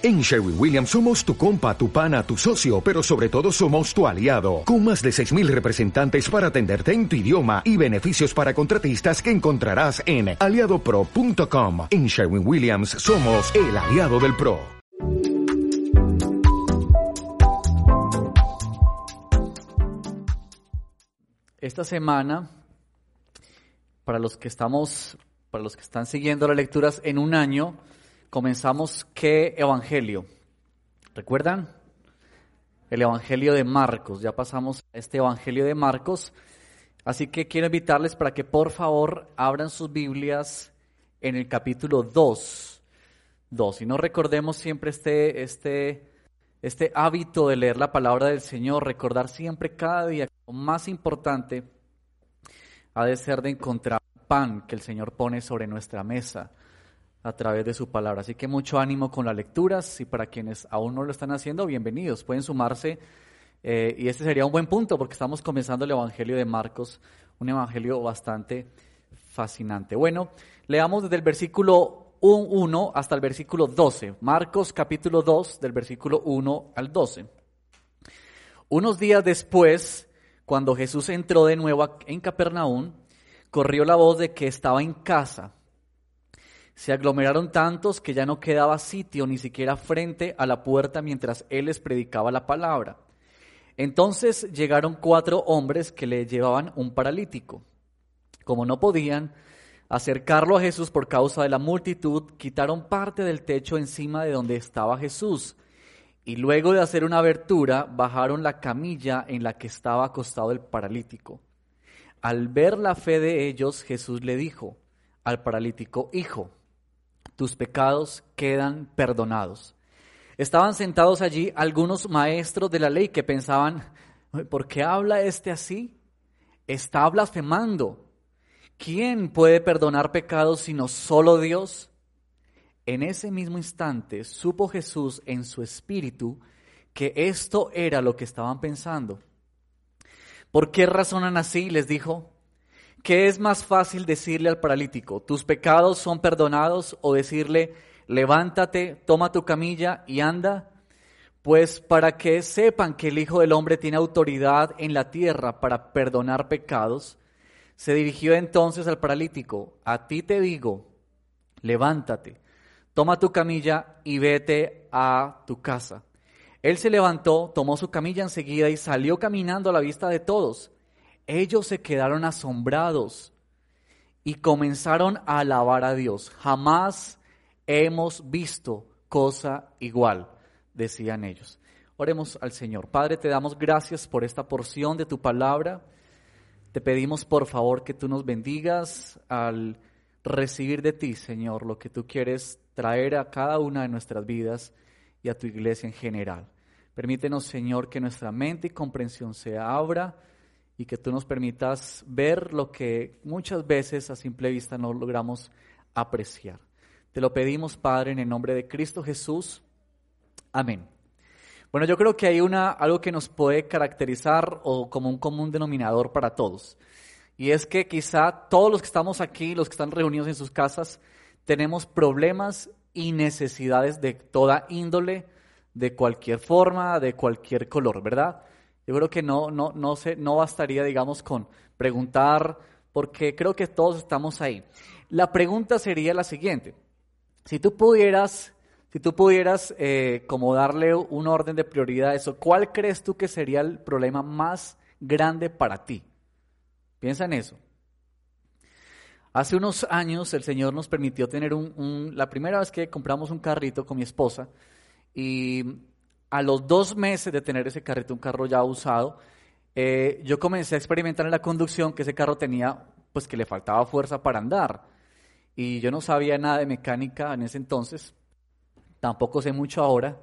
En Sherwin Williams somos tu compa, tu pana, tu socio, pero sobre todo somos tu aliado, con más de 6.000 representantes para atenderte en tu idioma y beneficios para contratistas que encontrarás en aliadopro.com. En Sherwin Williams somos el aliado del PRO. Esta semana, para los que estamos, para los que están siguiendo las lecturas en un año, comenzamos qué evangelio. ¿Recuerdan? El evangelio de Marcos. Ya pasamos a este evangelio de Marcos. Así que quiero invitarles para que por favor abran sus Biblias en el capítulo 2. 2. Y no recordemos siempre este, este, este hábito de leer la palabra del Señor, recordar siempre cada día que lo más importante ha de ser de encontrar pan que el Señor pone sobre nuestra mesa a través de su palabra. Así que mucho ánimo con las lecturas y para quienes aún no lo están haciendo, bienvenidos, pueden sumarse. Eh, y este sería un buen punto porque estamos comenzando el Evangelio de Marcos, un Evangelio bastante fascinante. Bueno, leamos desde el versículo 1 hasta el versículo 12. Marcos capítulo 2 del versículo 1 al 12. Unos días después, cuando Jesús entró de nuevo en Capernaum, corrió la voz de que estaba en casa se aglomeraron tantos que ya no quedaba sitio ni siquiera frente a la puerta mientras él les predicaba la palabra. Entonces llegaron cuatro hombres que le llevaban un paralítico. Como no podían acercarlo a Jesús por causa de la multitud, quitaron parte del techo encima de donde estaba Jesús y luego de hacer una abertura bajaron la camilla en la que estaba acostado el paralítico. Al ver la fe de ellos, Jesús le dijo al paralítico, Hijo, tus pecados quedan perdonados. Estaban sentados allí algunos maestros de la ley que pensaban, ¿por qué habla este así? Está blasfemando. ¿Quién puede perdonar pecados sino solo Dios? En ese mismo instante supo Jesús en su espíritu que esto era lo que estaban pensando. ¿Por qué razonan así? les dijo. ¿Qué es más fácil decirle al paralítico, tus pecados son perdonados o decirle, levántate, toma tu camilla y anda? Pues para que sepan que el Hijo del Hombre tiene autoridad en la tierra para perdonar pecados, se dirigió entonces al paralítico, a ti te digo, levántate, toma tu camilla y vete a tu casa. Él se levantó, tomó su camilla enseguida y salió caminando a la vista de todos ellos se quedaron asombrados y comenzaron a alabar a Dios. Jamás hemos visto cosa igual, decían ellos. Oremos al Señor. Padre, te damos gracias por esta porción de tu palabra. Te pedimos por favor que tú nos bendigas al recibir de ti, Señor, lo que tú quieres traer a cada una de nuestras vidas y a tu iglesia en general. Permítenos, Señor, que nuestra mente y comprensión se abra y que tú nos permitas ver lo que muchas veces a simple vista no logramos apreciar. Te lo pedimos, Padre, en el nombre de Cristo Jesús. Amén. Bueno, yo creo que hay una, algo que nos puede caracterizar o como un común denominador para todos. Y es que quizá todos los que estamos aquí, los que están reunidos en sus casas, tenemos problemas y necesidades de toda índole, de cualquier forma, de cualquier color, ¿verdad? Yo creo que no, no, no, se, no bastaría, digamos, con preguntar, porque creo que todos estamos ahí. La pregunta sería la siguiente. Si tú pudieras, si tú pudieras eh, como darle un orden de prioridad a eso, ¿cuál crees tú que sería el problema más grande para ti? Piensa en eso. Hace unos años el Señor nos permitió tener un, un, la primera vez que compramos un carrito con mi esposa y a los dos meses de tener ese carrito, un carro ya usado, eh, yo comencé a experimentar en la conducción que ese carro tenía, pues que le faltaba fuerza para andar. Y yo no sabía nada de mecánica en ese entonces, tampoco sé mucho ahora,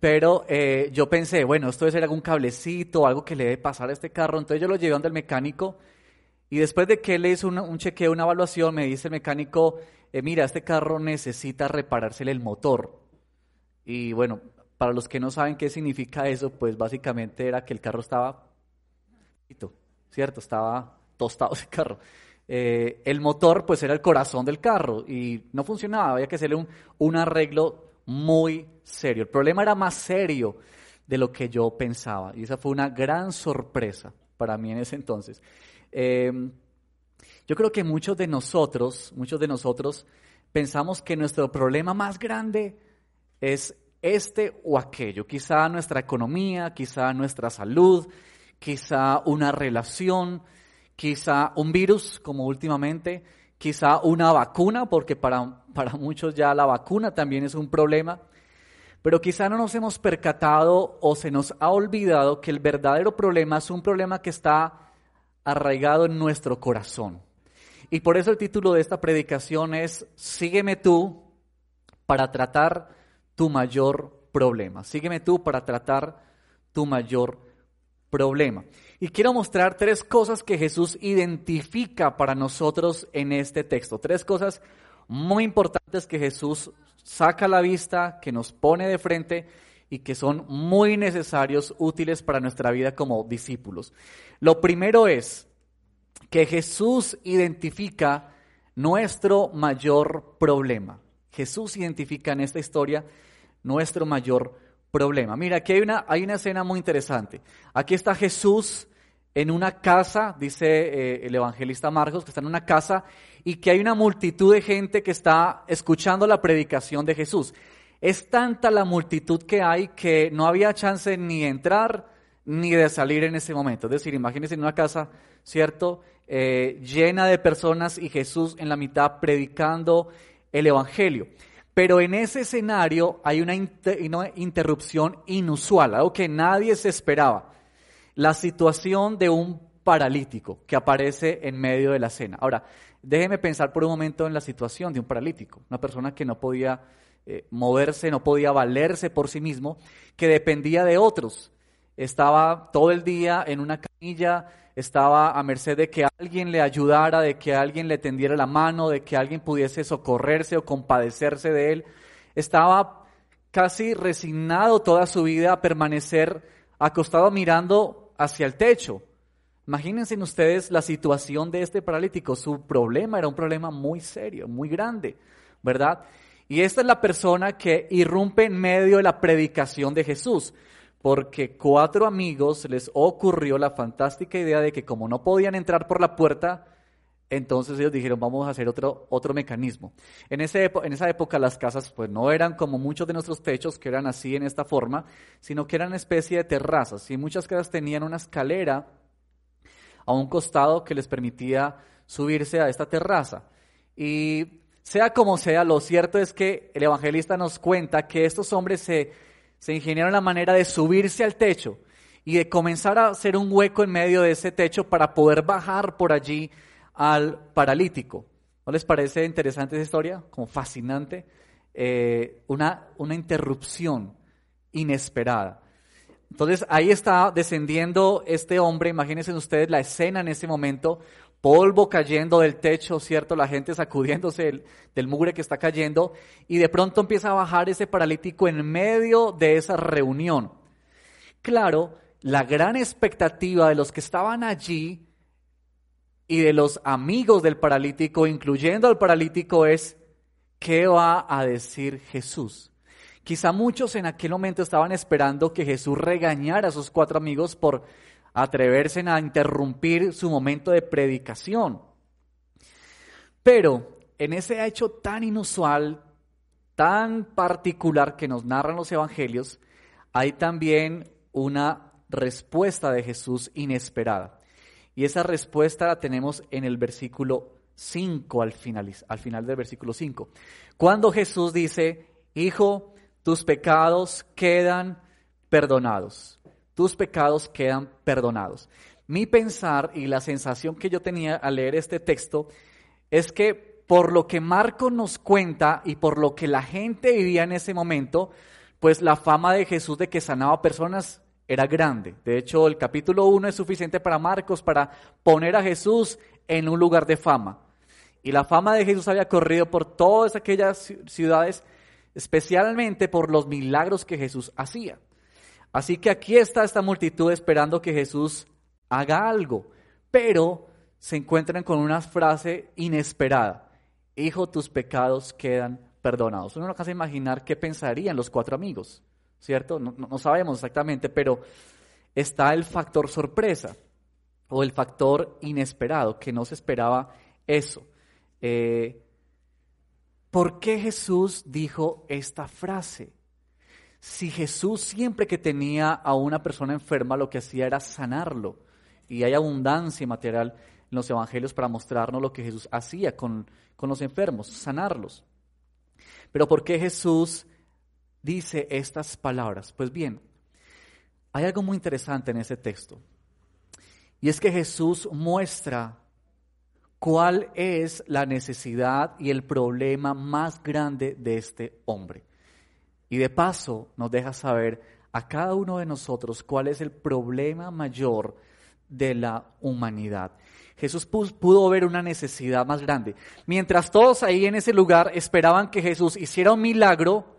pero eh, yo pensé, bueno, esto debe ser algún cablecito, algo que le debe pasar a este carro. Entonces yo lo llevé donde el mecánico y después de que le hizo un chequeo, una evaluación, me dice el mecánico, eh, mira, este carro necesita reparársele el motor. Y bueno, para los que no saben qué significa eso, pues básicamente era que el carro estaba, ¿cierto? Estaba tostado ese carro. Eh, el motor pues era el corazón del carro y no funcionaba, había que hacerle un, arreglo muy serio. El problema era más serio de lo que yo pensaba. Y esa fue una gran sorpresa para mí en ese entonces. Em, yo creo que muchos de nosotros, muchos de nosotros pensamos que nuestro problema más grande es este o aquello. Quizá nuestra economía, quizá nuestra salud, quizá una relación, quizá un virus, como últimamente, quizá una vacuna, porque para, para muchos ya la vacuna también es un problema. Pero quizá no nos hemos percatado o se nos ha olvidado que el verdadero problema es un problema que está arraigado en nuestro corazón. Y por eso el título de esta predicación es Sígueme tú para tratar tu mayor problema. Sígueme tú para tratar tu mayor problema. Y quiero mostrar tres cosas que Jesús identifica para nosotros en este texto. Tres cosas muy importantes que Jesús saca a la vista, que nos pone de frente y que son muy necesarios, útiles para nuestra vida como discípulos. Lo primero es que Jesús identifica nuestro mayor problema. Jesús identifica en esta historia nuestro mayor problema. Mira, aquí hay una, hay una escena muy interesante. Aquí está Jesús en una casa, dice eh, el evangelista Marcos, que está en una casa y que hay una multitud de gente que está escuchando la predicación de Jesús. Es tanta la multitud que hay que no había chance ni de entrar ni de salir en ese momento. Es decir, imagínense en una casa, ¿cierto? Eh, llena de personas y Jesús en la mitad predicando el Evangelio. Pero en ese escenario hay una, interrupción inusual, algo que nadie se esperaba. La situación de un paralítico que aparece en medio de la cena. Ahora, déjeme pensar por un momento en la situación de un paralítico, una persona que no podía eh, moverse, no podía valerse por sí mismo, que dependía de otros. Estaba todo el día en una camilla, estaba a merced de que alguien le ayudara, de que alguien le tendiera la mano, de que alguien pudiese socorrerse o compadecerse de él. Estaba casi resignado toda su vida a permanecer acostado mirando hacia el techo. Imagínense ustedes la situación de este paralítico. Su problema era un problema muy serio, muy grande, ¿verdad? Y esta es la persona que irrumpe en medio de la predicación de Jesús porque cuatro amigos les ocurrió la fantástica idea de que como no podían entrar por la puerta, entonces ellos dijeron, vamos a hacer otro, otro mecanismo. En, ese, en esa época las casas pues no eran como muchos de nuestros techos, que eran así en esta forma, sino que eran una especie de terrazas. Y muchas casas tenían una escalera a un costado que les permitía subirse a esta terraza. Y sea como sea, lo cierto es que el evangelista nos cuenta que estos hombres se se ingeniaron la manera de subirse al techo y de comenzar a hacer un hueco en medio de ese techo para poder bajar por allí al paralítico. ¿No les parece interesante esa historia? Como fascinante. Eh, una, una interrupción inesperada. Entonces ahí está descendiendo este hombre, imagínense ustedes la escena en ese momento, polvo cayendo del techo, ¿cierto? La gente sacudiéndose del, mugre que está cayendo y de pronto empieza a bajar ese paralítico en medio de esa reunión. Claro, la gran expectativa de los que estaban allí y de los amigos del paralítico, incluyendo al paralítico, es, ¿qué va a decir Jesús? Quizá muchos en aquel momento estaban esperando que Jesús regañara a sus cuatro amigos por atreverse a interrumpir su momento de predicación. Pero en ese hecho tan inusual, tan particular que nos narran los evangelios, hay también una respuesta de Jesús inesperada. Y esa respuesta la tenemos en el versículo 5 al final, al final del versículo 5. Cuando Jesús dice, Hijo, tus pecados quedan perdonados tus pecados quedan perdonados. Mi pensar y la sensación que yo tenía al leer este texto es que por lo que Marco nos cuenta y por lo que la gente vivía en ese momento, pues la fama de Jesús de que sanaba personas era grande. De hecho, el capítulo 1 es suficiente para Marcos para poner a Jesús en un lugar de fama. Y la fama de Jesús había corrido por todas aquellas ciudades, especialmente por los milagros que Jesús hacía. Así que aquí está esta multitud esperando que Jesús haga algo, pero se encuentran con una frase inesperada. Hijo, tus pecados quedan perdonados. Uno no alcanza a imaginar qué pensarían los cuatro amigos, ¿cierto? No, sabemos exactamente, pero está el factor sorpresa o el factor inesperado, que no se esperaba eso. Eh, ¿Por qué Jesús dijo esta frase? Si Jesús siempre que tenía a una persona enferma lo que hacía era sanarlo, y hay abundancia material en los evangelios para mostrarnos lo que Jesús hacía con, con los enfermos, sanarlos. Pero ¿por qué Jesús dice estas palabras? Pues bien, hay algo muy interesante en ese texto. Y es que Jesús muestra cuál es la necesidad y el problema más grande de este hombre. Y de paso nos deja saber a cada uno de nosotros cuál es el problema mayor de la humanidad. Jesús pudo ver una necesidad más grande. Mientras todos ahí en ese lugar esperaban que Jesús hiciera un milagro,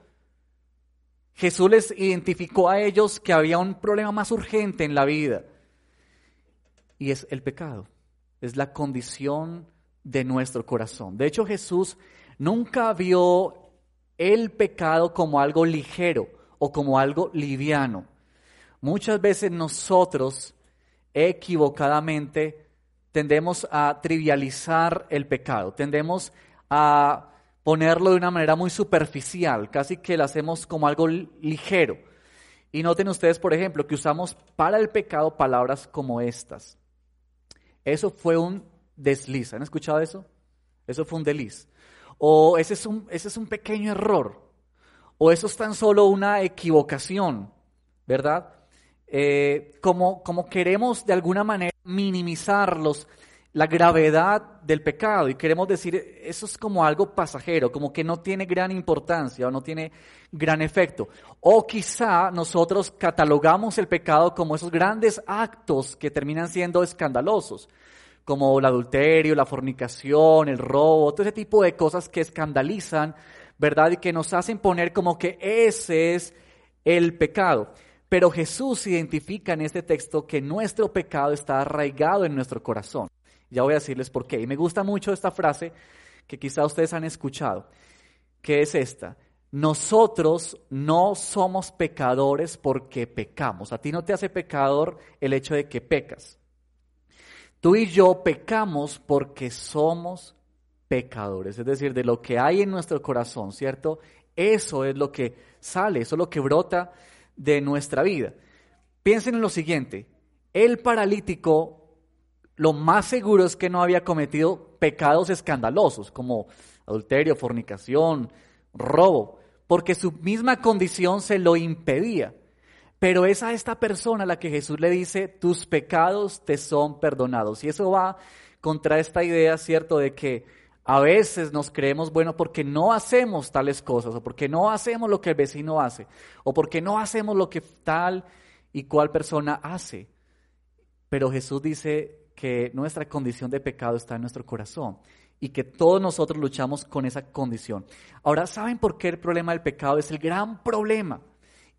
Jesús les identificó a ellos que había un problema más urgente en la vida. Y es el pecado. Es la condición de nuestro corazón. De hecho, Jesús nunca vio el pecado como algo ligero o como algo liviano. Muchas veces nosotros equivocadamente tendemos a trivializar el pecado, tendemos a ponerlo de una manera muy superficial, casi que lo hacemos como algo ligero. Y noten ustedes, por ejemplo, que usamos para el pecado palabras como estas. Eso fue un desliz. ¿Han escuchado eso? Eso fue un desliz. O ese es un, ese es un pequeño error. O eso es tan solo una equivocación, ¿verdad? Eh, como, como queremos de alguna manera minimizar la gravedad del pecado y queremos decir, eso es como algo pasajero, como que no tiene gran importancia o no tiene gran efecto. O quizá nosotros catalogamos el pecado como esos grandes actos que terminan siendo escandalosos, como el adulterio, la fornicación, el robo, todo ese tipo de cosas que escandalizan, ¿verdad? Y que nos hacen poner como que ese es el pecado. Pero Jesús identifica en este texto que nuestro pecado está arraigado en nuestro corazón. Ya voy a decirles por qué. Y me gusta mucho esta frase que quizá ustedes han escuchado, que es esta. Nosotros no somos pecadores porque pecamos. A ti no te hace pecador el hecho de que pecas. Tú y yo pecamos porque somos pecadores, es decir, de lo que hay en nuestro corazón, ¿cierto? Eso es lo que sale, eso es lo que brota de nuestra vida. Piensen en lo siguiente, el paralítico lo más seguro es que no había cometido pecados escandalosos como adulterio, fornicación, robo, porque su misma condición se lo impedía. Pero es a esta persona a la que Jesús le dice, tus pecados te son perdonados. Y eso va contra esta idea, ¿cierto?, de que a veces nos creemos bueno porque no hacemos tales cosas, o porque no hacemos lo que el vecino hace, o porque no hacemos lo que tal y cual persona hace. Pero Jesús dice que nuestra condición de pecado está en nuestro corazón y que todos nosotros luchamos con esa condición. Ahora, ¿saben por qué el problema del pecado es el gran problema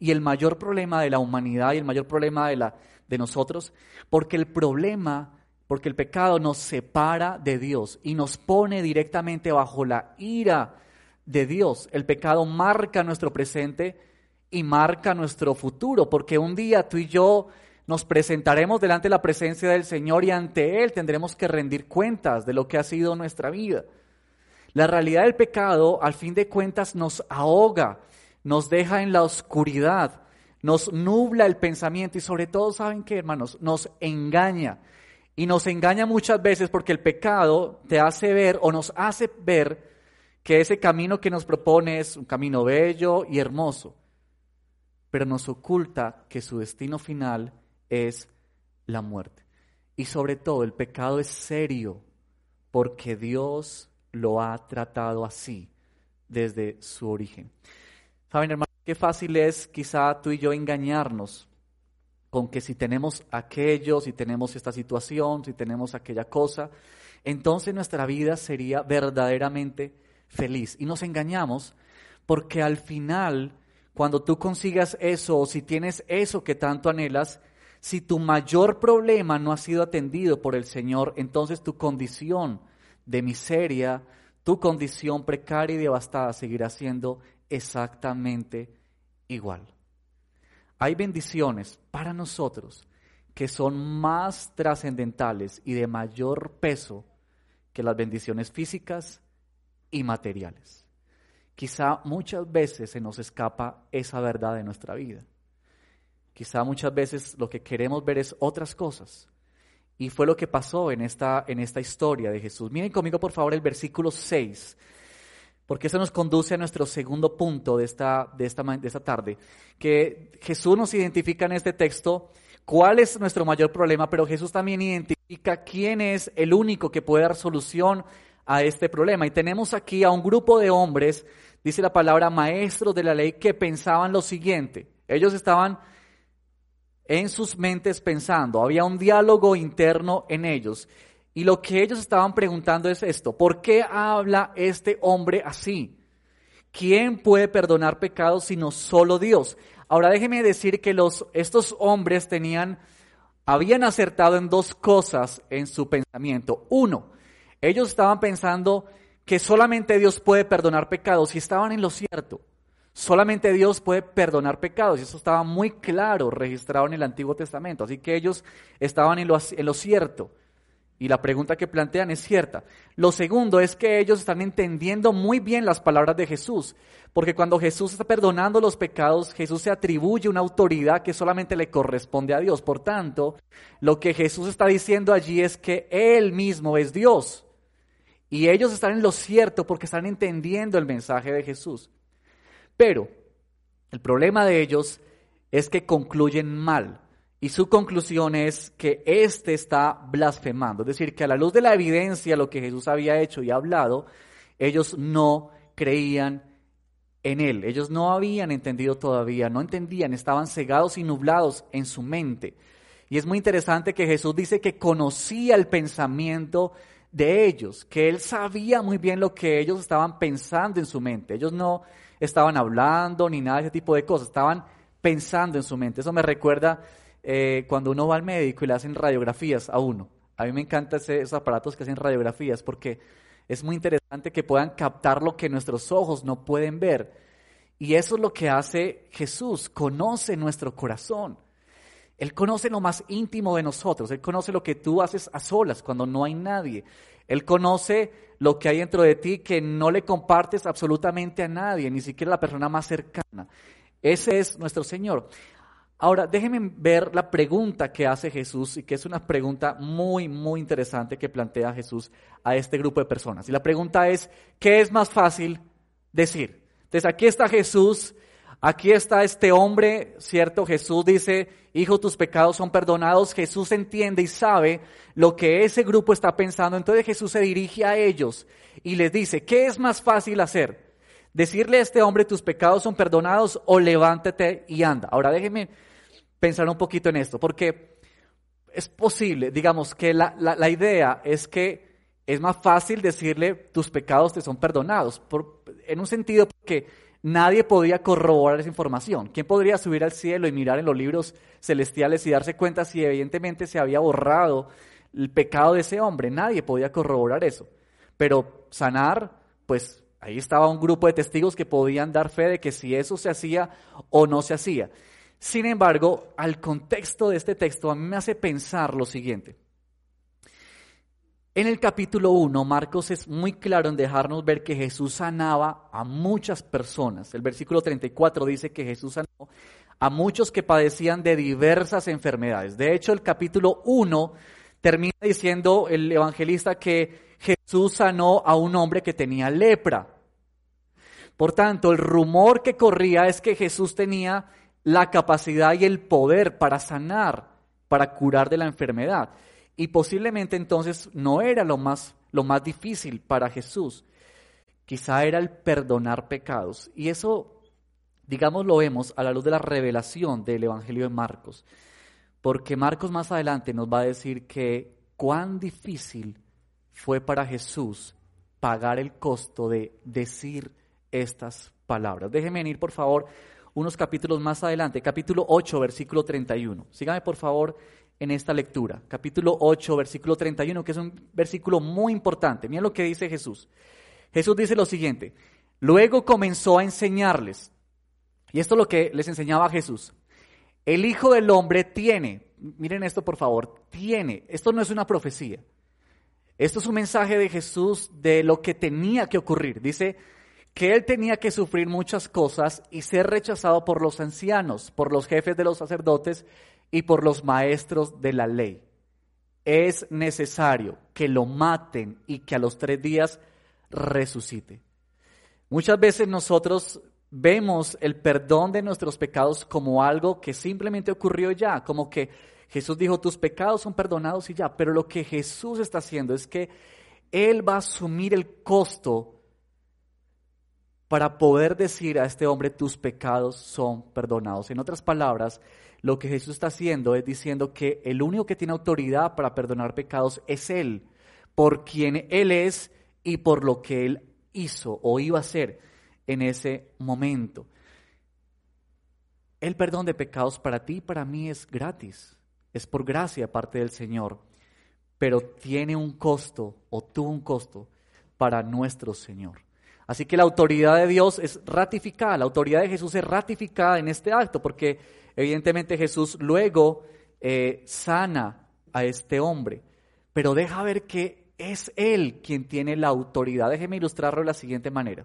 y el mayor problema de la humanidad y el mayor problema de, la, de nosotros? Porque el problema porque el pecado nos separa de Dios y nos pone directamente bajo la ira de Dios. El pecado marca nuestro presente y marca nuestro futuro, porque un día tú y yo nos presentaremos delante de la presencia del Señor y ante Él tendremos que rendir cuentas de lo que ha sido nuestra vida. La realidad del pecado, al fin de cuentas, nos ahoga, nos deja en la oscuridad, nos nubla el pensamiento y sobre todo, ¿saben qué, hermanos? Nos engaña. Y nos engaña muchas veces porque el pecado te hace ver o nos hace ver que ese camino que nos propone es un camino bello y hermoso, pero nos oculta que su destino final es la muerte. Y sobre todo el pecado es serio porque Dios lo ha tratado así desde su origen. Saben, hermanos, qué fácil es quizá tú y yo engañarnos con que si tenemos aquello, si tenemos esta situación, si tenemos aquella cosa, entonces nuestra vida sería verdaderamente feliz. Y nos engañamos porque al final, cuando tú consigas eso o si tienes eso que tanto anhelas, si tu mayor problema no ha sido atendido por el Señor, entonces tu condición de miseria, tu condición precaria y devastada seguirá siendo exactamente igual. Hay bendiciones para nosotros que son más trascendentales y de mayor peso que las bendiciones físicas y materiales. Quizá muchas veces se nos escapa esa verdad de nuestra vida. Quizá muchas veces lo que queremos ver es otras cosas. Y fue lo que pasó en esta, en esta historia de Jesús. Miren conmigo por favor el versículo 6, porque eso nos conduce a nuestro segundo punto de esta, de esta, de esta tarde, que Jesús nos identifica en este texto cuál es nuestro mayor problema, pero Jesús también identifica quién es el único que puede dar solución a este problema. Y tenemos aquí a un grupo de hombres, dice la palabra maestros de la ley, que pensaban lo siguiente. Ellos estaban en sus mentes pensando, había un diálogo interno en ellos. Y lo que ellos estaban preguntando es esto, ¿por qué habla este hombre así? ¿Quién puede perdonar pecados sino solo Dios? Ahora déjeme decir que los, estos hombres tenían, habían acertado en dos cosas en su pensamiento. Uno, ellos estaban pensando que solamente Dios puede perdonar pecados y estaban en lo cierto. Solamente Dios puede perdonar pecados y eso estaba muy claro registrado en el Antiguo Testamento. Así que ellos estaban en lo, en lo cierto. Y la pregunta que plantean es cierta. Lo segundo es que ellos están entendiendo muy bien las palabras de Jesús, porque cuando Jesús está perdonando los pecados, Jesús se atribuye una autoridad que solamente le corresponde a Dios. Por tanto, lo que Jesús está diciendo allí es que Él mismo es Dios. Y ellos están en lo cierto porque están entendiendo el mensaje de Jesús. Pero el problema de ellos es que concluyen mal. Y su conclusión es que éste está blasfemando. Es decir, que a la luz de la evidencia, lo que Jesús había hecho y hablado, ellos no creían en él. Ellos no habían entendido todavía, no entendían, estaban cegados y nublados en su mente. Y es muy interesante que Jesús dice que conocía el pensamiento de ellos, que él sabía muy bien lo que ellos estaban pensando en su mente. Ellos no estaban hablando ni nada de ese tipo de cosas, estaban pensando en su mente. Eso me recuerda eh, cuando uno va al médico y le hacen radiografías a uno. A mí me encantan esos aparatos que hacen radiografías porque es muy interesante que puedan captar lo que nuestros ojos no pueden ver. Y eso es lo que hace Jesús, conoce nuestro corazón. Él conoce lo más íntimo de nosotros, Él conoce lo que tú haces a solas cuando no hay nadie. Él conoce lo que hay dentro de ti que no le compartes absolutamente a nadie, ni siquiera a la persona más cercana. Ese es nuestro Señor. Ahora, déjenme ver la pregunta que hace Jesús y que es una pregunta muy, muy interesante que plantea Jesús a este grupo de personas. Y la pregunta es, ¿qué es más fácil decir? Entonces, aquí está Jesús, aquí está este hombre, ¿cierto? Jesús dice, hijo, tus pecados son perdonados. Jesús entiende y sabe lo que ese grupo está pensando. Entonces Jesús se dirige a ellos y les dice, ¿qué es más fácil hacer? Decirle a este hombre, tus pecados son perdonados o levántate y anda. Ahora déjenme pensar un poquito en esto, porque es posible, digamos, que la, la, idea es que es más fácil decirle tus pecados te son perdonados, por, en un sentido porque nadie podía corroborar esa información. ¿Quién podría subir al cielo y mirar en los libros celestiales y darse cuenta si evidentemente se había borrado el pecado de ese hombre? Nadie podía corroborar eso. Pero sanar, pues ahí estaba un grupo de testigos que podían dar fe de que si eso se hacía o no se hacía. Sin embargo, al contexto de este texto a mí me hace pensar lo siguiente. En el capítulo 1, Marcos es muy claro en dejarnos ver que Jesús sanaba a muchas personas. El versículo 34 dice que Jesús sanó a muchos que padecían de diversas enfermedades. De hecho, el capítulo 1 termina diciendo el evangelista que Jesús sanó a un hombre que tenía lepra. Por tanto, el rumor que corría es que Jesús tenía la capacidad y el poder para sanar, para curar de la enfermedad. Y posiblemente entonces no era lo más, lo más difícil para Jesús. Quizá era el perdonar pecados. Y eso, digamos, lo vemos a la luz de la revelación del Evangelio de Marcos. Porque Marcos más adelante nos va a decir que cuán difícil fue para Jesús pagar el costo de decir estas palabras. Déjenme venir, por favor, unos capítulos más adelante, capítulo 8, versículo 31. Sígame por favor en esta lectura, capítulo 8, versículo 31, que es un versículo muy importante. Miren lo que dice Jesús. Jesús dice lo siguiente, luego comenzó a enseñarles, y esto es lo que les enseñaba Jesús, el Hijo del Hombre tiene, miren esto por favor, tiene, esto no es una profecía, esto es un mensaje de Jesús de lo que tenía que ocurrir. Dice que él tenía que sufrir muchas cosas y ser rechazado por los ancianos, por los jefes de los sacerdotes y por los maestros de la ley. Es necesario que lo maten y que a los tres días resucite. Muchas veces nosotros vemos el perdón de nuestros pecados como algo que simplemente ocurrió ya, como que Jesús dijo, tus pecados son perdonados y ya, pero lo que Jesús está haciendo es que Él va a asumir el costo para poder decir a este hombre, tus pecados son perdonados. En otras palabras, lo que Jesús está haciendo es diciendo que el único que tiene autoridad para perdonar pecados es Él, por quien Él es y por lo que Él hizo o iba a hacer en ese momento. El perdón de pecados para ti y para mí es gratis es por gracia parte del Señor, pero tiene un costo o tuvo un costo para nuestro Señor. Así que la autoridad de Dios es ratificada, la autoridad de Jesús es ratificada en este acto, porque evidentemente Jesús luego eh, sana a este hombre, pero deja ver que es Él quien tiene la autoridad. Déjeme ilustrarlo de la siguiente manera.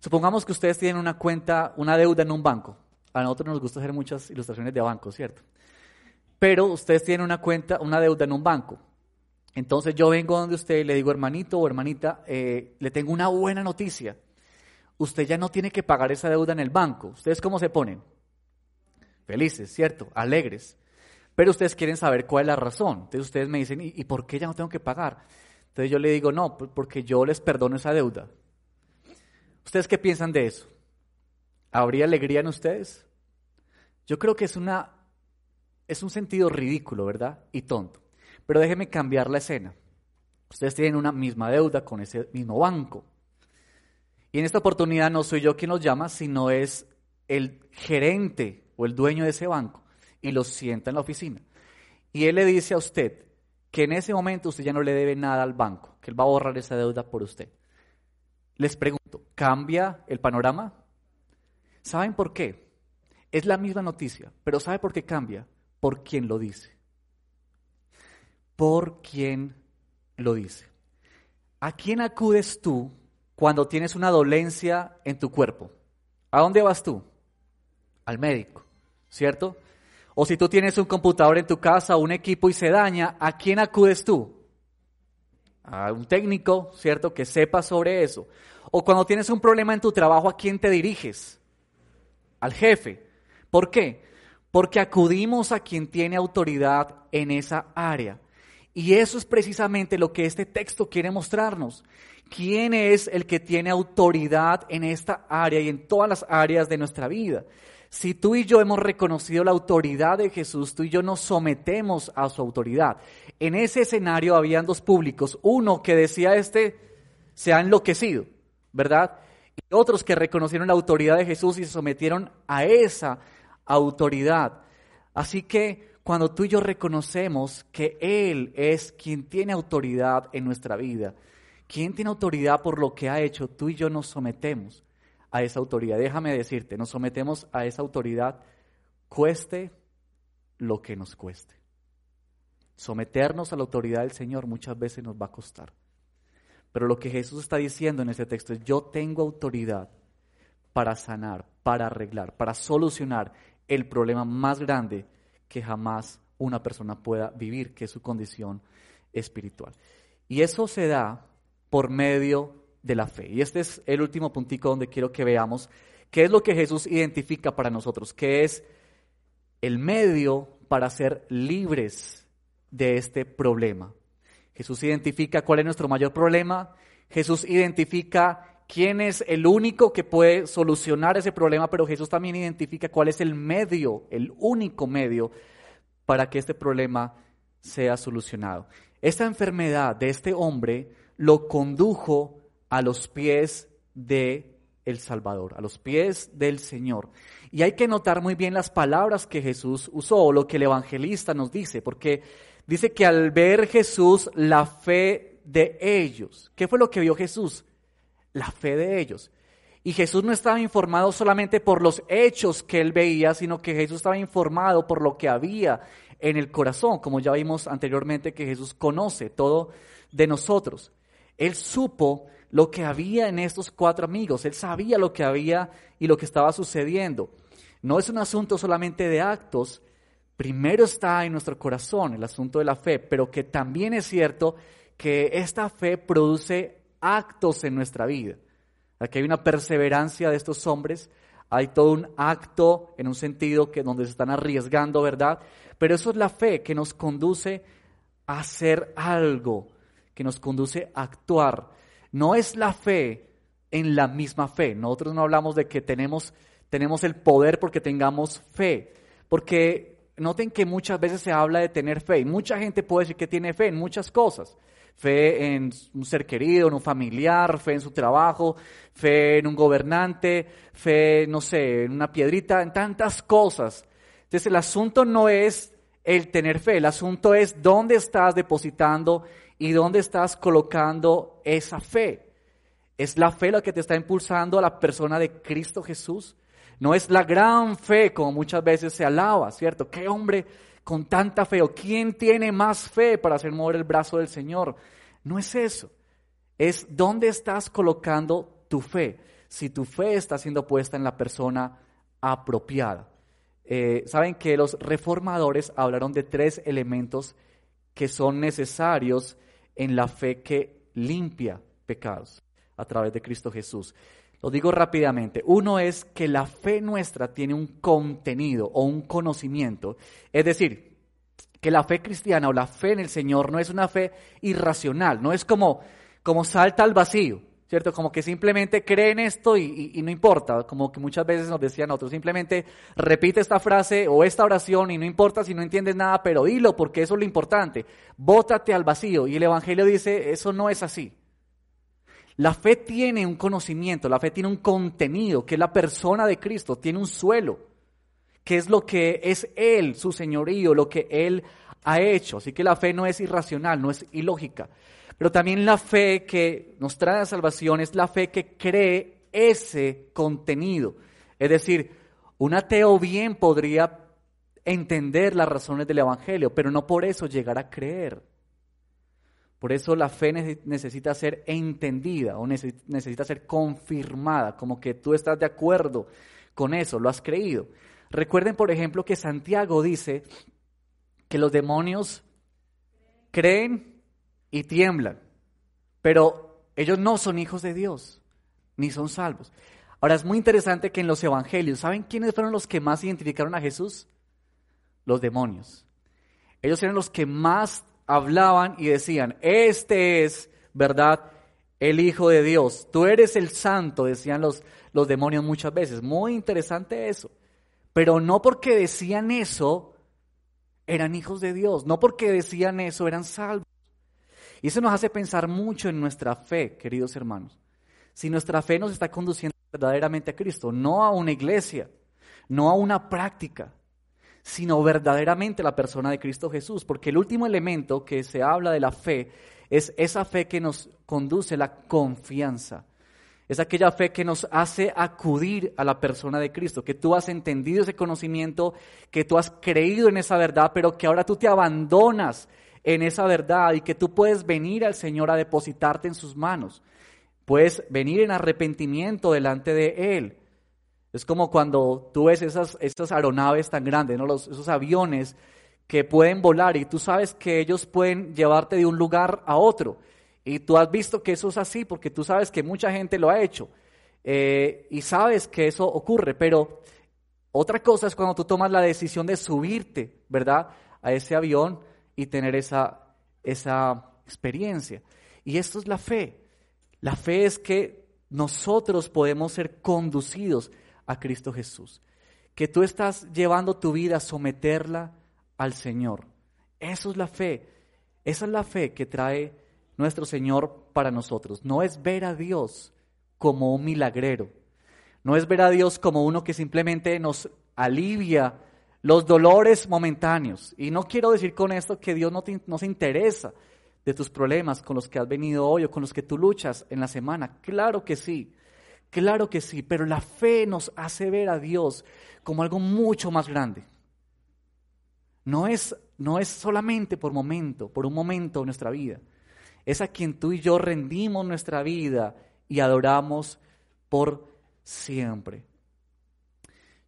Supongamos que ustedes tienen una cuenta, una deuda en un banco. A nosotros nos gusta hacer muchas ilustraciones de bancos, ¿cierto? pero ustedes tienen una cuenta, una deuda en un banco. Entonces yo vengo donde usted y le digo, hermanito o hermanita, eh, le tengo una buena noticia. Usted ya no tiene que pagar esa deuda en el banco. ¿Ustedes cómo se ponen? Felices, ¿cierto? Alegres. Pero ustedes quieren saber cuál es la razón. Entonces ustedes me dicen, ¿y, por qué ya no tengo que pagar? Entonces yo le digo, no, porque yo les perdono esa deuda. ¿Ustedes qué piensan de eso? ¿Habría alegría en ustedes? Yo creo que es una es un sentido ridículo, ¿verdad? Y tonto. Pero déjeme cambiar la escena. Ustedes tienen una misma deuda con ese mismo banco. Y en esta oportunidad no soy yo quien los llama, sino es el gerente o el dueño de ese banco y los sienta en la oficina. Y él le dice a usted que en ese momento usted ya no le debe nada al banco, que él va a borrar esa deuda por usted. Les pregunto, ¿cambia el panorama? ¿Saben por qué? Es la misma noticia, pero ¿sabe por qué cambia? por quien lo dice. Por quien lo dice. ¿A quién acudes tú cuando tienes una dolencia en tu cuerpo? ¿A dónde vas tú? Al médico, ¿cierto? O si tú tienes un computador en tu casa un equipo y se daña, ¿a quién acudes tú? A un técnico, ¿cierto? Que sepa sobre eso. O cuando tienes un problema en tu trabajo, ¿a quién te diriges? Al jefe. ¿Por qué? porque acudimos a quien tiene autoridad en esa área. Y eso es precisamente lo que este texto quiere mostrarnos. ¿Quién es el que tiene autoridad en esta área y en todas las áreas de nuestra vida? Si tú y yo hemos reconocido la autoridad de Jesús, tú y yo nos sometemos a su autoridad. En ese escenario habían dos públicos, uno que decía este se ha enloquecido, ¿verdad? Y otros que reconocieron la autoridad de Jesús y se sometieron a esa autoridad. Así que cuando tú y yo reconocemos que Él es quien tiene autoridad en nuestra vida, quien tiene autoridad por lo que ha hecho, tú y yo nos sometemos a esa autoridad. Déjame decirte, nos sometemos a esa autoridad, cueste lo que nos cueste. Someternos a la autoridad del Señor muchas veces nos va a costar. Pero lo que Jesús está diciendo en ese texto es, yo tengo autoridad para sanar, para arreglar, para solucionar el problema más grande que jamás una persona pueda vivir, que es su condición espiritual. Y eso se da por medio de la fe. Y este es el último puntico donde quiero que veamos qué es lo que Jesús identifica para nosotros, qué es el medio para ser libres de este problema. Jesús identifica cuál es nuestro mayor problema, Jesús identifica quién es el único que puede solucionar ese problema, pero Jesús también identifica cuál es el medio, el único medio para que este problema sea solucionado. Esta enfermedad de este hombre lo condujo a los pies de el Salvador, a los pies del Señor. Y hay que notar muy bien las palabras que Jesús usó, o lo que el evangelista nos dice, porque dice que al ver Jesús la fe de ellos. ¿Qué fue lo que vio Jesús? La fe de ellos. Y Jesús no estaba informado solamente por los hechos que él veía, sino que Jesús estaba informado por lo que había en el corazón, como ya vimos anteriormente que Jesús conoce todo de nosotros. Él supo lo que había en estos cuatro amigos, él sabía lo que había y lo que estaba sucediendo. No es un asunto solamente de actos, primero está en nuestro corazón el asunto de la fe, pero que también es cierto que esta fe produce actos en nuestra vida. Aquí hay una perseverancia de estos hombres, hay todo un acto en un sentido que donde se están arriesgando, ¿verdad? Pero eso es la fe que nos conduce a hacer algo, que nos conduce a actuar. No es la fe en la misma fe. Nosotros no hablamos de que tenemos, tenemos el poder porque tengamos fe, porque noten que muchas veces se habla de tener fe y mucha gente puede decir que tiene fe en muchas cosas fe en un ser querido, en un familiar, fe en su trabajo, fe en un gobernante, fe, no sé, en una piedrita, en tantas cosas. Entonces el asunto no es el tener fe, el asunto es dónde estás depositando y dónde estás colocando esa fe. Es la fe la que te está impulsando a la persona de Cristo Jesús. No es la gran fe como muchas veces se alaba, ¿cierto? ¿Qué hombre con tanta fe o quién tiene más fe para hacer mover el brazo del Señor. No es eso. Es dónde estás colocando tu fe. Si tu fe está siendo puesta en la persona apropiada. Eh, Saben que los reformadores hablaron de tres elementos que son necesarios en la fe que limpia pecados a través de Cristo Jesús. Lo digo rápidamente. Uno es que la fe nuestra tiene un contenido o un conocimiento. Es decir, que la fe cristiana o la fe en el Señor no es una fe irracional, no es como, como salta al vacío, ¿cierto? Como que simplemente cree en esto y, y, no importa, como que muchas veces nos decían otros, simplemente repite esta frase o esta oración y no importa si no entiendes nada, pero dilo porque eso es lo importante. Bótate al vacío. Y el Evangelio dice, eso no es así. La fe tiene un conocimiento, la fe tiene un contenido, que es la persona de Cristo, tiene un suelo, que es lo que es Él, su señorío, lo que Él ha hecho. Así que la fe no es irracional, no es ilógica. Pero también la fe que nos trae la salvación es la fe que cree ese contenido. Es decir, un ateo bien podría entender las razones del Evangelio, pero no por eso llegar a creer. Por eso la fe necesita ser entendida o necesita ser confirmada, como que tú estás de acuerdo con eso, lo has creído. Recuerden, por ejemplo, que Santiago dice que los demonios creen y tiemblan, pero ellos no son hijos de Dios, ni son salvos. Ahora es muy interesante que en los evangelios, ¿saben quiénes fueron los que más identificaron a Jesús? Los demonios. Ellos eran los que más hablaban y decían, este es, ¿verdad? El Hijo de Dios. Tú eres el santo, decían los, los demonios muchas veces. Muy interesante eso. Pero no porque decían eso, eran hijos de Dios. No porque decían eso, eran salvos. Y eso nos hace pensar mucho en nuestra fe, queridos hermanos. Si nuestra fe nos está conduciendo verdaderamente a Cristo, no a una iglesia, no a una práctica, sino verdaderamente la persona de Cristo Jesús, porque el último elemento que se habla de la fe es esa fe que nos conduce la confianza. Es aquella fe que nos hace acudir a la persona de Cristo, que tú has entendido ese conocimiento, que tú has creído en esa verdad, pero que ahora tú te abandonas en esa verdad y que tú puedes venir al Señor a depositarte en sus manos. Puedes venir en arrepentimiento delante de Él. Es como cuando tú ves esas, aeronaves tan grandes, esos aviones que pueden volar y tú sabes que ellos pueden llevarte de un lugar a otro. Y tú has visto que eso es así porque tú sabes que mucha gente lo ha hecho eh, y sabes que eso ocurre. Pero otra cosa es cuando tú tomas la decisión de subirte, ¿verdad? A ese avión y tener esa, esa experiencia. Y esto es la fe. La fe es que nosotros podemos ser conducidos a Cristo Jesús. Que tú estás llevando tu vida a someterla al Señor. Eso es la fe. Esa es la fe que trae nuestro Señor para nosotros. No es ver a Dios como un milagrero. No es ver a Dios como uno que simplemente nos alivia los dolores momentáneos. Y no quiero decir con esto que Dios no, no se interesa de tus problemas con los que has venido hoy o con los que tú luchas en la semana. Claro que sí, claro que sí, pero la fe nos hace ver a Dios como algo mucho más grande. No es, no es solamente por momento, por un momento de nuestra vida. Es a quien tú y yo rendimos nuestra vida y adoramos por siempre.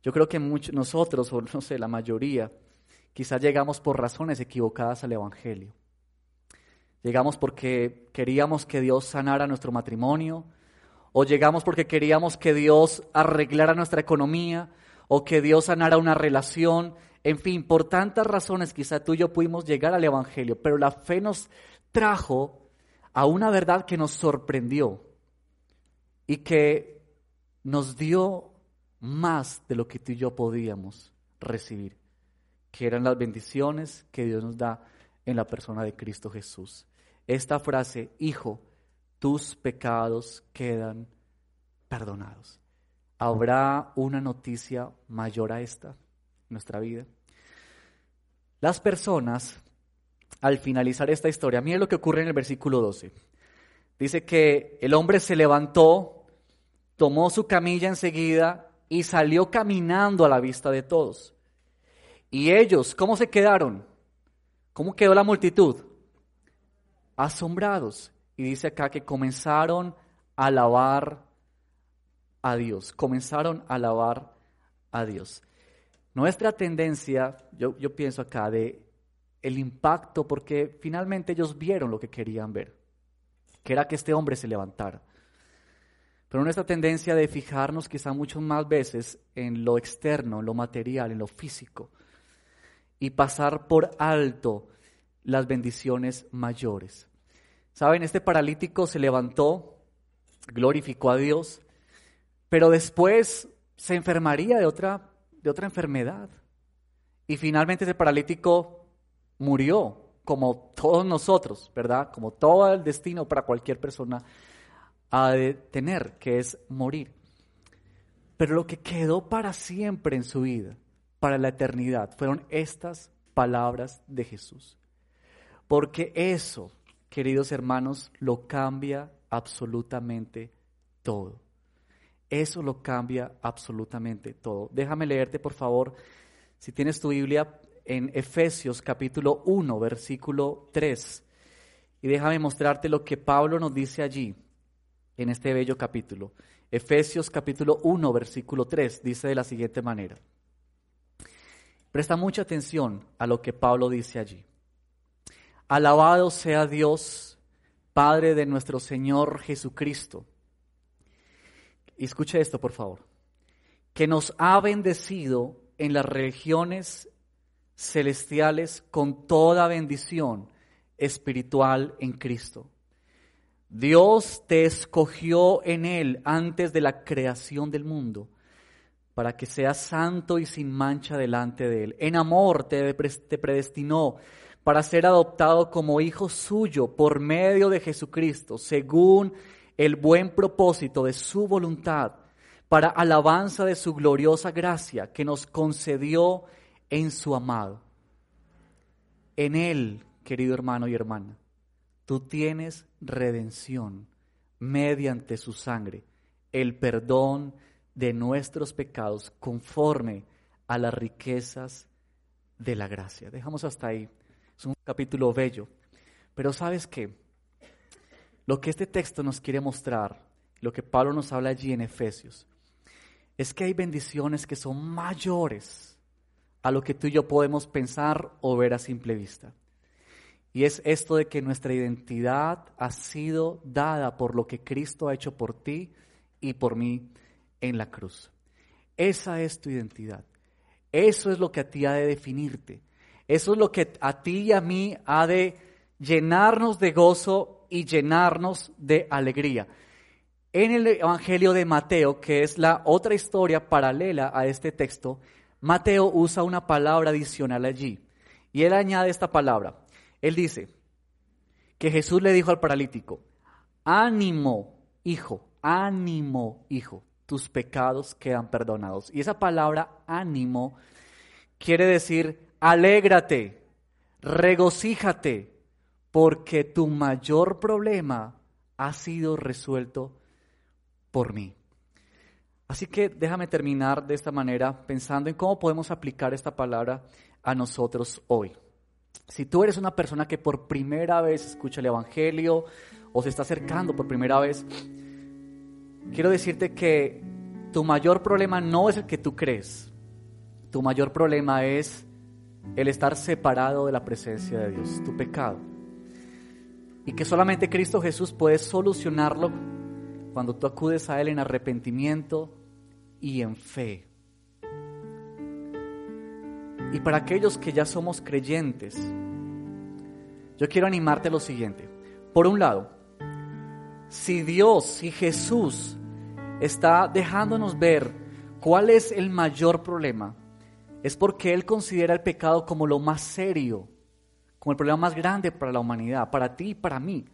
Yo creo que muchos, nosotros, o no sé, la mayoría, quizás llegamos por razones equivocadas al Evangelio. Llegamos porque queríamos que Dios sanara nuestro matrimonio, o llegamos porque queríamos que Dios arreglara nuestra economía, o que Dios sanara una relación. En fin, por tantas razones quizá tú y yo pudimos llegar al Evangelio, pero la fe nos trajo a una verdad que nos sorprendió y que nos dio más de lo que tú y yo podíamos recibir, que eran las bendiciones que Dios nos da en la persona de Cristo Jesús. Esta frase, hijo, tus pecados quedan perdonados. ¿Habrá una noticia mayor a esta en nuestra vida? Las personas, al finalizar esta historia, miren lo que ocurre en el versículo 12. Dice que el hombre se levantó, tomó su camilla enseguida y salió caminando a la vista de todos. Y ellos, ¿cómo se quedaron? ¿Cómo quedó la multitud? Asombrados. Y dice acá que comenzaron a alabar a Dios, comenzaron a alabar a Dios. Nuestra tendencia, yo, yo pienso acá, de el impacto, porque finalmente ellos vieron lo que querían ver, que era que este hombre se levantara. Pero nuestra tendencia de fijarnos quizá muchas más veces en lo externo, en lo material, en lo físico, y pasar por alto las bendiciones mayores. Saben, este paralítico se levantó, glorificó a Dios, pero después se enfermaría de otra, de otra enfermedad. Y finalmente ese paralítico murió, como todos nosotros, ¿verdad? Como todo el destino para cualquier persona a tener, que es morir. Pero lo que quedó para siempre en su vida, para la eternidad, fueron estas palabras de Jesús. Porque eso, queridos hermanos, lo cambia absolutamente todo. Eso lo cambia absolutamente todo. Déjame leerte, por favor, si tienes tu Biblia, en Efesios capítulo 1, versículo 3. Y déjame mostrarte lo que Pablo nos dice allí en este bello capítulo. Efesios capítulo 1, versículo 3 dice de la siguiente manera. Presta mucha atención a lo que Pablo dice allí. Alabado sea Dios, Padre de nuestro Señor Jesucristo. Y escuche esto, por favor. Que nos ha bendecido en las regiones celestiales con toda bendición espiritual en Cristo. Dios te escogió en Él antes de la creación del mundo para que seas santo y sin mancha delante de Él. En amor te, predestinó para ser adoptado como hijo suyo por medio de Jesucristo, según el buen propósito de su voluntad, para alabanza de su gloriosa gracia que nos concedió en su amado. En Él, querido hermano y hermana, tú tienes redención mediante su sangre, el perdón de nuestros pecados conforme a las riquezas de la gracia. Dejamos hasta ahí. Es un capítulo bello. Pero sabes qué? Lo que este texto nos quiere mostrar, lo que Pablo nos habla allí en Efesios, es que hay bendiciones que son mayores a lo que tú y yo podemos pensar o ver a simple vista. Y es esto de que nuestra identidad ha sido dada por lo que Cristo ha hecho por ti y por mí en la cruz. Esa es tu identidad. Eso es lo que a ti ha de definirte. Eso es lo que a ti y a mí ha de llenarnos de gozo y llenarnos de alegría. En el Evangelio de Mateo, que es la otra historia paralela a este texto, Mateo usa una palabra adicional allí. Y él añade esta palabra. Él dice que Jesús le dijo al paralítico, ánimo, hijo, ánimo, hijo, tus pecados quedan perdonados. Y esa palabra ánimo quiere decir alégrate, regocíjate, porque tu mayor problema ha sido resuelto por mí. Así que déjame terminar de esta manera pensando en cómo podemos aplicar esta palabra a nosotros hoy. Si tú eres una persona que por primera vez escucha el Evangelio o se está acercando por primera vez, quiero decirte que tu mayor problema no es el que tú crees. Tu mayor problema es el estar separado de la presencia de Dios, tu pecado. Y que solamente Cristo Jesús puede solucionarlo cuando tú acudes a Él en arrepentimiento y en fe. Y para aquellos que ya somos creyentes, yo quiero animarte a lo siguiente. Por un lado, si Dios, si Jesús está dejándonos ver cuál es el mayor problema, es porque Él considera el pecado como lo más serio, como el problema más grande para la humanidad, para ti y para mí.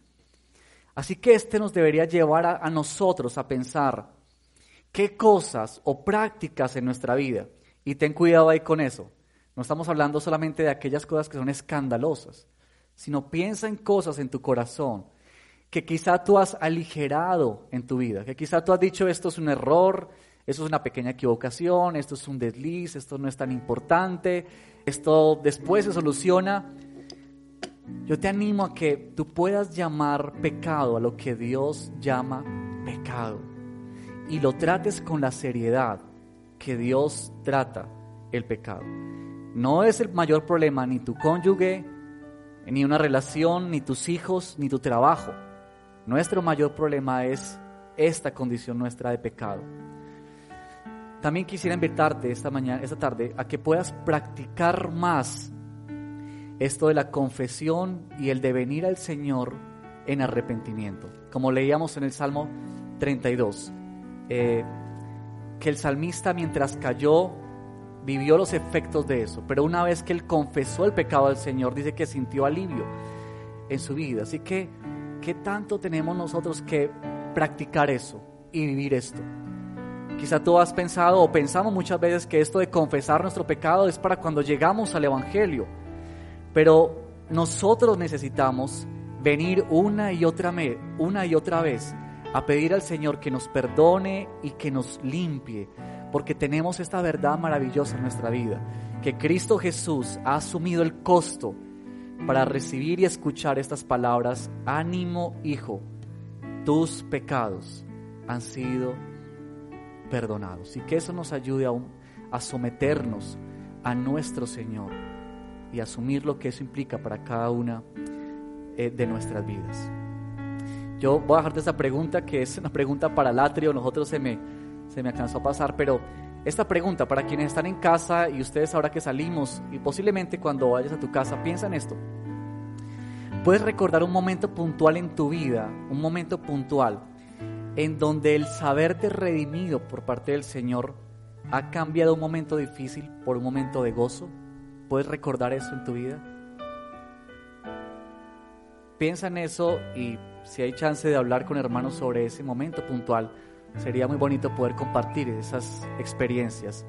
Así que este nos debería llevar a, a nosotros a pensar qué cosas o prácticas en nuestra vida, y ten cuidado ahí con eso, no estamos hablando solamente de aquellas cosas que son escandalosas, sino piensa en cosas en tu corazón que quizá tú has aligerado en tu vida, que quizá tú has dicho esto es un error, esto es una pequeña equivocación, esto es un desliz, esto no es tan importante, esto después se soluciona. Yo te animo a que tú puedas llamar pecado a lo que Dios llama pecado y lo trates con la seriedad que Dios trata el pecado. No es el mayor problema ni tu cónyuge, ni una relación, ni tus hijos, ni tu trabajo. Nuestro mayor problema es esta condición nuestra de pecado. También quisiera invitarte esta mañana, esta tarde, a que puedas practicar más esto de la confesión y el de venir al Señor en arrepentimiento. Como leíamos en el Salmo 32, eh, que el salmista mientras cayó vivió los efectos de eso, pero una vez que él confesó el pecado del Señor, dice que sintió alivio en su vida. Así que, ¿qué tanto tenemos nosotros que practicar eso y vivir esto? Quizá tú has pensado o pensamos muchas veces que esto de confesar nuestro pecado es para cuando llegamos al Evangelio, pero nosotros necesitamos venir una y otra, una y otra vez a pedir al Señor que nos perdone y que nos limpie, porque tenemos esta verdad maravillosa en nuestra vida, que Cristo Jesús ha asumido el costo para recibir y escuchar estas palabras, ánimo hijo, tus pecados han sido perdonados. Y que eso nos ayude a, a someternos a nuestro Señor y asumir lo que eso implica para cada una eh, de nuestras vidas. Yo voy a dejarte esta pregunta que es una pregunta para el atrio, nosotros se me se me alcanzó a pasar, pero esta pregunta para quienes están en casa y ustedes ahora que salimos y posiblemente cuando vayas a tu casa, piensa en esto. Puedes recordar un momento puntual en tu vida, un momento puntual, en donde el saberte redimido por parte del Señor ha cambiado un momento difícil por un momento de gozo. ¿Puedes recordar eso en tu vida? Piensa en eso y si hay chance de hablar con hermanos sobre ese momento puntual, sería muy bonito poder compartir esas experiencias